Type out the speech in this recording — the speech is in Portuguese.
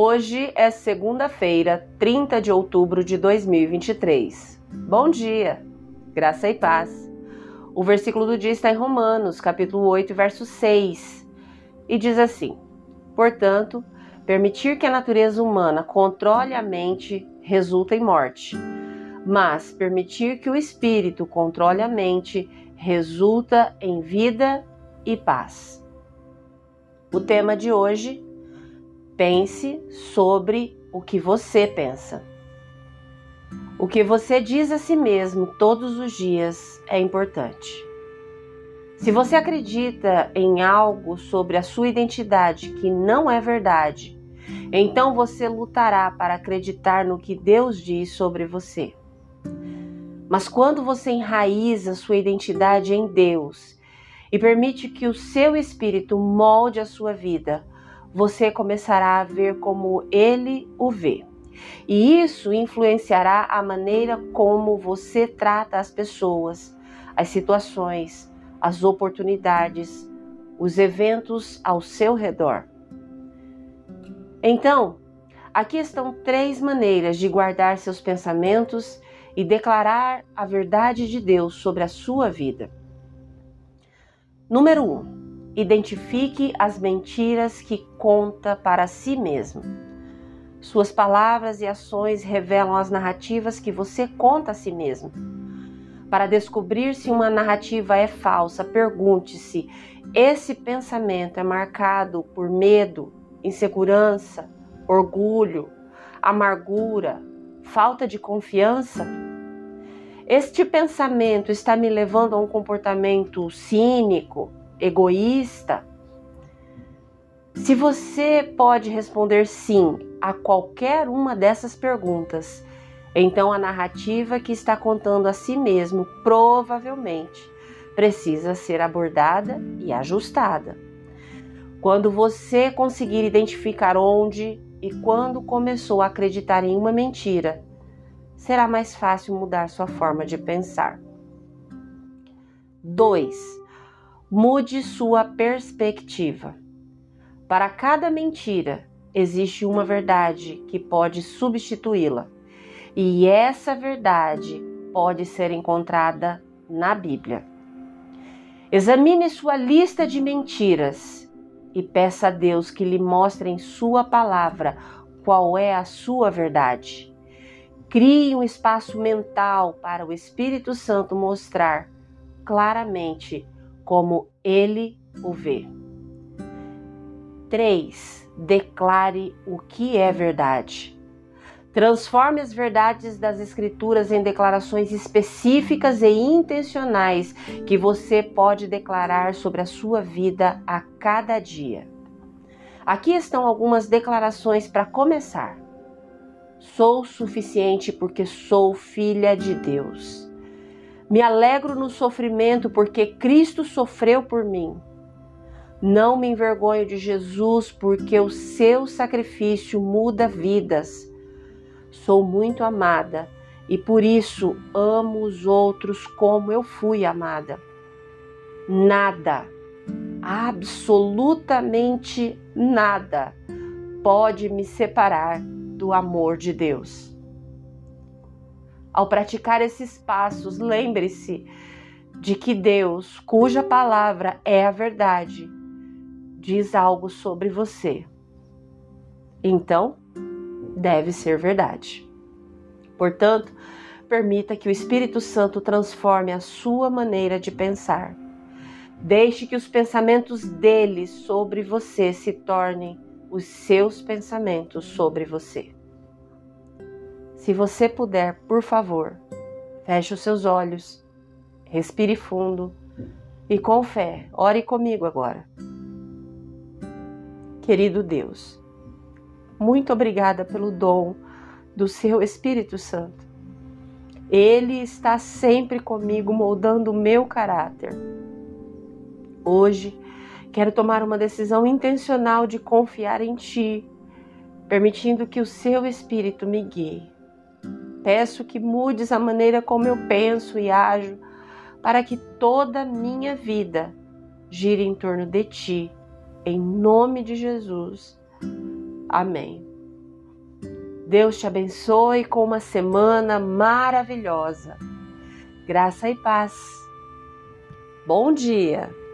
Hoje é segunda-feira, 30 de outubro de 2023. Bom dia, graça e paz. O versículo do dia está em Romanos, capítulo 8, verso 6, e diz assim: Portanto, permitir que a natureza humana controle a mente resulta em morte, mas permitir que o espírito controle a mente resulta em vida e paz. O tema de hoje: pense sobre o que você pensa. O que você diz a si mesmo todos os dias é importante. Se você acredita em algo sobre a sua identidade que não é verdade, então você lutará para acreditar no que Deus diz sobre você. Mas quando você enraiza sua identidade em Deus e permite que o seu espírito molde a sua vida, você começará a ver como ele o vê. E isso influenciará a maneira como você trata as pessoas, as situações, as oportunidades, os eventos ao seu redor. Então, aqui estão três maneiras de guardar seus pensamentos e declarar a verdade de Deus sobre a sua vida. Número 1. Um, identifique as mentiras que conta para si mesmo. Suas palavras e ações revelam as narrativas que você conta a si mesmo. Para descobrir se uma narrativa é falsa, pergunte-se: esse pensamento é marcado por medo, insegurança, orgulho, amargura, falta de confiança? Este pensamento está me levando a um comportamento cínico, egoísta? Se você pode responder sim a qualquer uma dessas perguntas, então a narrativa que está contando a si mesmo provavelmente precisa ser abordada e ajustada. Quando você conseguir identificar onde e quando começou a acreditar em uma mentira, será mais fácil mudar sua forma de pensar. 2. Mude sua perspectiva. Para cada mentira, existe uma verdade que pode substituí-la. E essa verdade pode ser encontrada na Bíblia. Examine sua lista de mentiras e peça a Deus que lhe mostre em Sua palavra qual é a sua verdade. Crie um espaço mental para o Espírito Santo mostrar claramente como ele o vê. 3. Declare o que é verdade. Transforme as verdades das Escrituras em declarações específicas e intencionais que você pode declarar sobre a sua vida a cada dia. Aqui estão algumas declarações para começar. Sou suficiente porque sou filha de Deus. Me alegro no sofrimento porque Cristo sofreu por mim. Não me envergonho de Jesus porque o seu sacrifício muda vidas. Sou muito amada e por isso amo os outros como eu fui amada. Nada, absolutamente nada, pode me separar do amor de Deus. Ao praticar esses passos, lembre-se de que Deus, cuja palavra é a verdade, diz algo sobre você. Então, deve ser verdade. Portanto, permita que o Espírito Santo transforme a sua maneira de pensar. Deixe que os pensamentos dele sobre você se tornem os seus pensamentos sobre você. Se você puder, por favor, feche os seus olhos, respire fundo e com fé, ore comigo agora. Querido Deus, muito obrigada pelo dom do seu Espírito Santo. Ele está sempre comigo, moldando o meu caráter. Hoje, Quero tomar uma decisão intencional de confiar em Ti, permitindo que o Seu Espírito me guie. Peço que mudes a maneira como eu penso e ajo, para que toda a minha vida gire em torno de Ti, em nome de Jesus. Amém. Deus te abençoe com uma semana maravilhosa. Graça e paz. Bom dia!